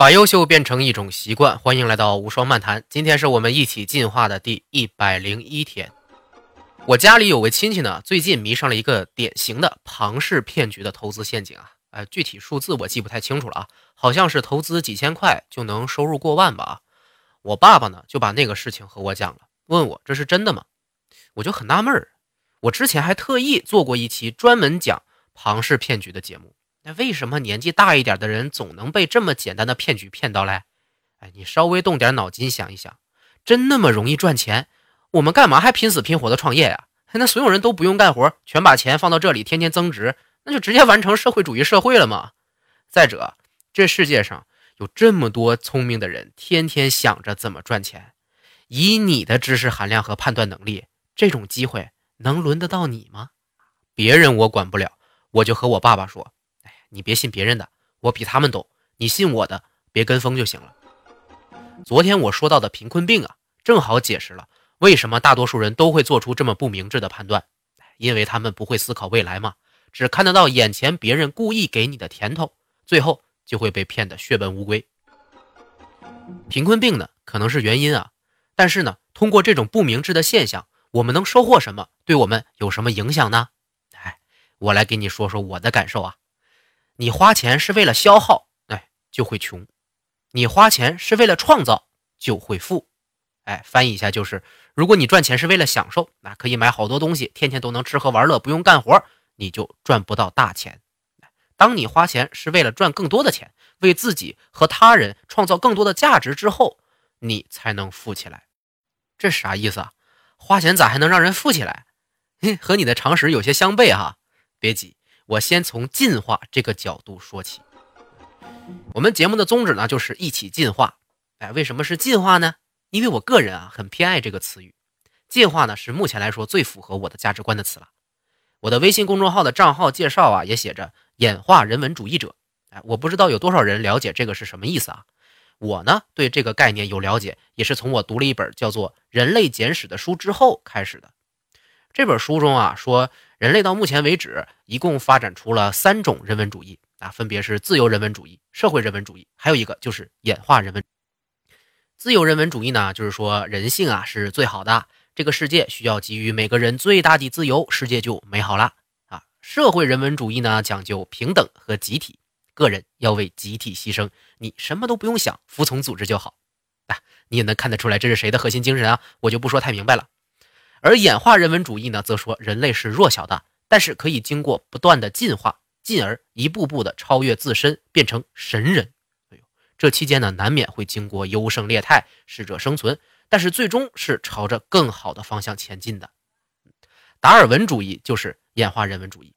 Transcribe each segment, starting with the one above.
把优秀变成一种习惯，欢迎来到无双漫谈。今天是我们一起进化的第一百零一天。我家里有位亲戚呢，最近迷上了一个典型的庞氏骗局的投资陷阱啊！呃，具体数字我记不太清楚了啊，好像是投资几千块就能收入过万吧？我爸爸呢就把那个事情和我讲了，问我这是真的吗？我就很纳闷儿，我之前还特意做过一期专门讲庞氏骗局的节目。那为什么年纪大一点的人总能被这么简单的骗局骗到嘞？哎，你稍微动点脑筋想一想，真那么容易赚钱？我们干嘛还拼死拼活的创业呀？那所有人都不用干活，全把钱放到这里，天天增值，那就直接完成社会主义社会了嘛？再者，这世界上有这么多聪明的人，天天想着怎么赚钱，以你的知识含量和判断能力，这种机会能轮得到你吗？别人我管不了，我就和我爸爸说。你别信别人的，我比他们懂。你信我的，别跟风就行了。昨天我说到的贫困病啊，正好解释了为什么大多数人都会做出这么不明智的判断，因为他们不会思考未来嘛，只看得到眼前别人故意给你的甜头，最后就会被骗得血本无归。贫困病呢，可能是原因啊，但是呢，通过这种不明智的现象，我们能收获什么？对我们有什么影响呢？哎，我来给你说说我的感受啊。你花钱是为了消耗，哎，就会穷；你花钱是为了创造，就会富。哎，翻译一下就是：如果你赚钱是为了享受，那可以买好多东西，天天都能吃喝玩乐，不用干活，你就赚不到大钱。当你花钱是为了赚更多的钱，为自己和他人创造更多的价值之后，你才能富起来。这啥意思啊？花钱咋还能让人富起来？嘿，和你的常识有些相悖哈。别急。我先从进化这个角度说起。我们节目的宗旨呢，就是一起进化。哎，为什么是进化呢？因为我个人啊，很偏爱这个词语。进化呢，是目前来说最符合我的价值观的词了。我的微信公众号的账号介绍啊，也写着“演化人文主义者”。哎，我不知道有多少人了解这个是什么意思啊？我呢，对这个概念有了解，也是从我读了一本叫做《人类简史》的书之后开始的。这本书中啊，说。人类到目前为止，一共发展出了三种人文主义啊，分别是自由人文主义、社会人文主义，还有一个就是演化人文。自由人文主义呢，就是说人性啊是最好的，这个世界需要给予每个人最大的自由，世界就美好了啊。社会人文主义呢，讲究平等和集体，个人要为集体牺牲，你什么都不用想，服从组织就好。啊，你也能看得出来这是谁的核心精神啊？我就不说太明白了。而演化人文主义呢，则说人类是弱小的，但是可以经过不断的进化，进而一步步的超越自身，变成神人。哎呦，这期间呢，难免会经过优胜劣汰，适者生存，但是最终是朝着更好的方向前进的。达尔文主义就是演化人文主义。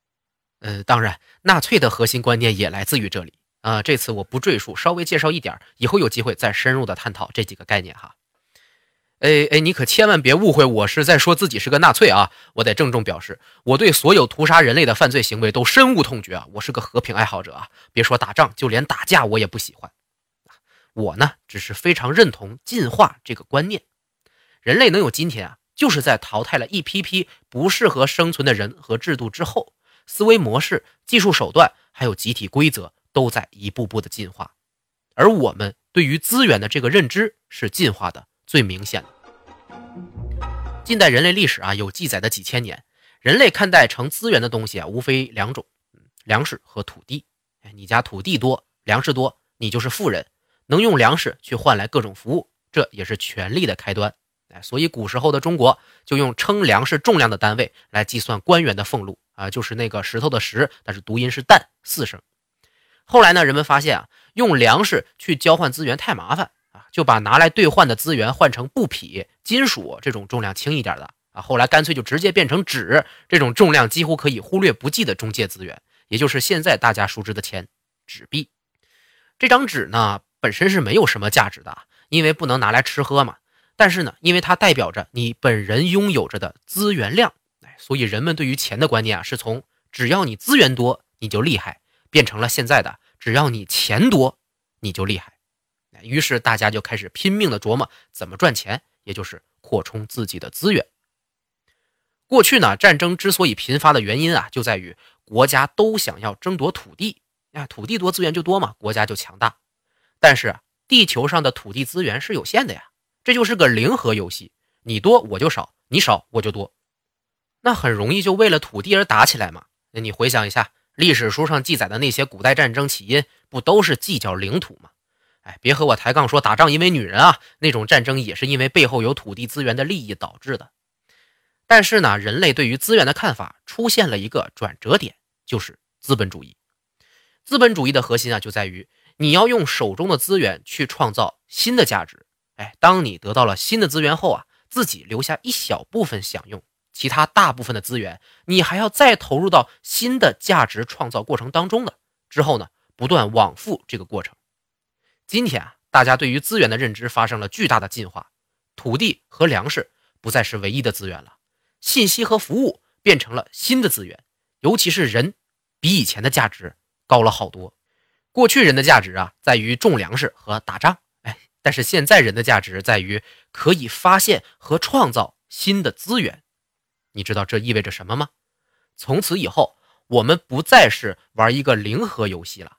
呃，当然，纳粹的核心观念也来自于这里啊。这次我不赘述，稍微介绍一点，以后有机会再深入的探讨这几个概念哈。哎哎，你可千万别误会，我是在说自己是个纳粹啊！我得郑重表示，我对所有屠杀人类的犯罪行为都深恶痛绝啊！我是个和平爱好者啊，别说打仗，就连打架我也不喜欢。我呢，只是非常认同进化这个观念。人类能有今天啊，就是在淘汰了一批批不适合生存的人和制度之后，思维模式、技术手段还有集体规则都在一步步的进化，而我们对于资源的这个认知是进化的。最明显的，近代人类历史啊，有记载的几千年，人类看待成资源的东西啊，无非两种，粮食和土地。哎，你家土地多，粮食多，你就是富人，能用粮食去换来各种服务，这也是权力的开端。哎，所以古时候的中国就用称粮食重量的单位来计算官员的俸禄啊，就是那个石头的石，但是读音是旦四声。后来呢，人们发现啊，用粮食去交换资源太麻烦。就把拿来兑换的资源换成布匹、金属这种重量轻一点的啊，后来干脆就直接变成纸这种重量几乎可以忽略不计的中介资源，也就是现在大家熟知的钱——纸币。这张纸呢，本身是没有什么价值的，因为不能拿来吃喝嘛。但是呢，因为它代表着你本人拥有着的资源量，哎，所以人们对于钱的观念啊，是从只要你资源多你就厉害，变成了现在的只要你钱多你就厉害。于是大家就开始拼命的琢磨怎么赚钱，也就是扩充自己的资源。过去呢，战争之所以频发的原因啊，就在于国家都想要争夺土地，啊，土地多资源就多嘛，国家就强大。但是地球上的土地资源是有限的呀，这就是个零和游戏，你多我就少，你少我就多，那很容易就为了土地而打起来嘛。那你回想一下，历史书上记载的那些古代战争起因，不都是计较领土吗？哎，别和我抬杠说打仗因为女人啊，那种战争也是因为背后有土地资源的利益导致的。但是呢，人类对于资源的看法出现了一个转折点，就是资本主义。资本主义的核心啊，就在于你要用手中的资源去创造新的价值。哎，当你得到了新的资源后啊，自己留下一小部分享用，其他大部分的资源你还要再投入到新的价值创造过程当中的。之后呢，不断往复这个过程。今天啊，大家对于资源的认知发生了巨大的进化，土地和粮食不再是唯一的资源了，信息和服务变成了新的资源，尤其是人，比以前的价值高了好多。过去人的价值啊，在于种粮食和打仗，哎，但是现在人的价值在于可以发现和创造新的资源。你知道这意味着什么吗？从此以后，我们不再是玩一个零和游戏了。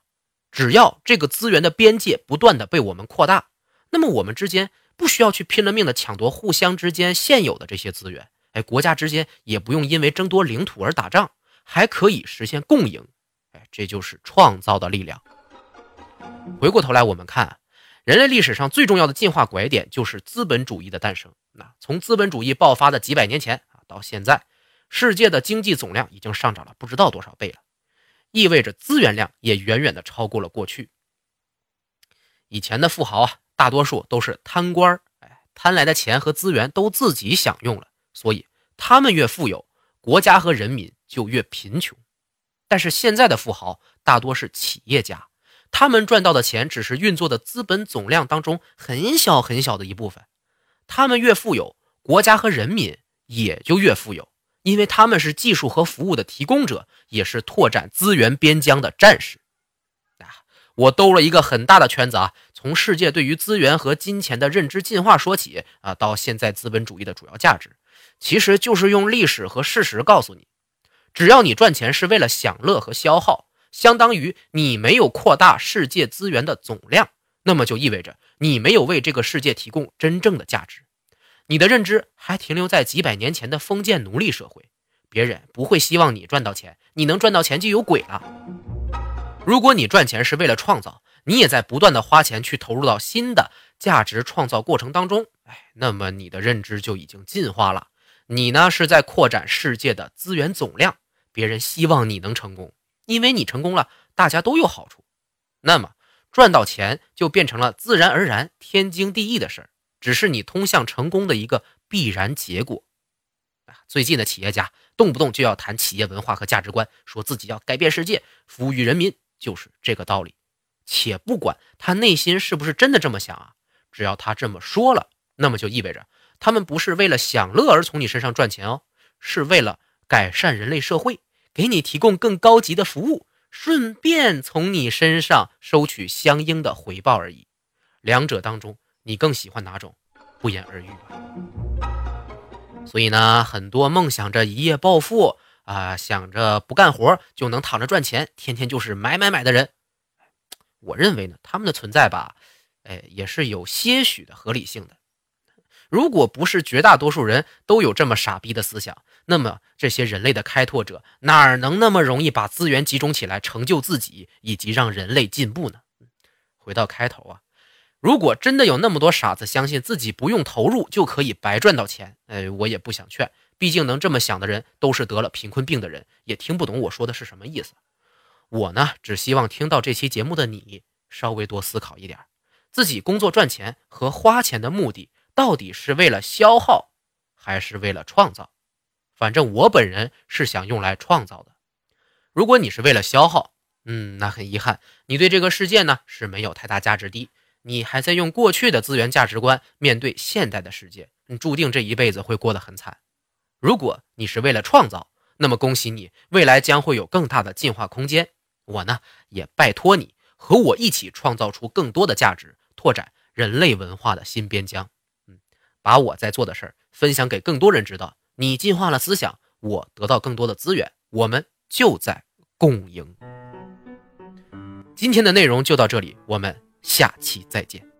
只要这个资源的边界不断的被我们扩大，那么我们之间不需要去拼了命的抢夺互相之间现有的这些资源，哎，国家之间也不用因为争夺领土而打仗，还可以实现共赢，哎，这就是创造的力量。回过头来，我们看人类历史上最重要的进化拐点就是资本主义的诞生。那从资本主义爆发的几百年前啊，到现在，世界的经济总量已经上涨了不知道多少倍了。意味着资源量也远远的超过了过去。以前的富豪啊，大多数都是贪官儿哎，贪来的钱和资源都自己享用了，所以他们越富有，国家和人民就越贫穷。但是现在的富豪大多是企业家，他们赚到的钱只是运作的资本总量当中很小很小的一部分。他们越富有，国家和人民也就越富有。因为他们是技术和服务的提供者，也是拓展资源边疆的战士。啊，我兜了一个很大的圈子啊，从世界对于资源和金钱的认知进化说起啊，到现在资本主义的主要价值，其实就是用历史和事实告诉你：只要你赚钱是为了享乐和消耗，相当于你没有扩大世界资源的总量，那么就意味着你没有为这个世界提供真正的价值。你的认知还停留在几百年前的封建奴隶社会，别人不会希望你赚到钱，你能赚到钱就有鬼了。如果你赚钱是为了创造，你也在不断的花钱去投入到新的价值创造过程当中，哎，那么你的认知就已经进化了。你呢是在扩展世界的资源总量，别人希望你能成功，因为你成功了，大家都有好处。那么赚到钱就变成了自然而然、天经地义的事儿。只是你通向成功的一个必然结果啊！最近的企业家动不动就要谈企业文化和价值观，说自己要改变世界，服务于人民，就是这个道理。且不管他内心是不是真的这么想啊，只要他这么说了，那么就意味着他们不是为了享乐而从你身上赚钱哦，是为了改善人类社会，给你提供更高级的服务，顺便从你身上收取相应的回报而已。两者当中。你更喜欢哪种？不言而喻吧。所以呢，很多梦想着一夜暴富啊，想着不干活就能躺着赚钱，天天就是买买买的人，我认为呢，他们的存在吧，哎，也是有些许的合理性的。如果不是绝大多数人都有这么傻逼的思想，那么这些人类的开拓者哪能那么容易把资源集中起来成就自己以及让人类进步呢？回到开头啊。如果真的有那么多傻子相信自己不用投入就可以白赚到钱，哎，我也不想劝。毕竟能这么想的人都是得了贫困病的人，也听不懂我说的是什么意思。我呢，只希望听到这期节目的你稍微多思考一点，自己工作赚钱和花钱的目的到底是为了消耗，还是为了创造？反正我本人是想用来创造的。如果你是为了消耗，嗯，那很遗憾，你对这个世界呢是没有太大价值的。你还在用过去的资源价值观面对现代的世界，你注定这一辈子会过得很惨。如果你是为了创造，那么恭喜你，未来将会有更大的进化空间。我呢，也拜托你和我一起创造出更多的价值，拓展人类文化的新边疆。嗯，把我在做的事儿分享给更多人知道，你进化了思想，我得到更多的资源，我们就在共赢。今天的内容就到这里，我们。下期再见。